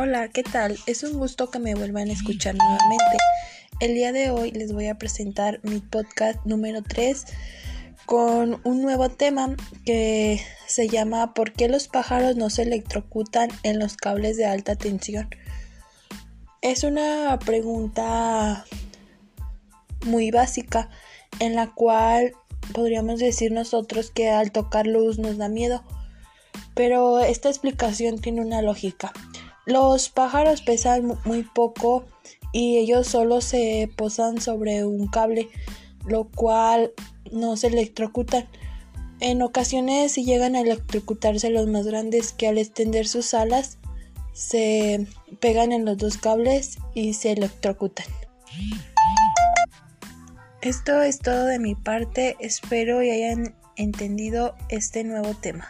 Hola, ¿qué tal? Es un gusto que me vuelvan a escuchar nuevamente. El día de hoy les voy a presentar mi podcast número 3 con un nuevo tema que se llama ¿Por qué los pájaros no se electrocutan en los cables de alta tensión? Es una pregunta muy básica en la cual podríamos decir nosotros que al tocar luz nos da miedo. Pero esta explicación tiene una lógica. Los pájaros pesan muy poco y ellos solo se posan sobre un cable, lo cual no se electrocutan. En ocasiones si llegan a electrocutarse los más grandes que al extender sus alas se pegan en los dos cables y se electrocutan. Esto es todo de mi parte, espero y hayan entendido este nuevo tema.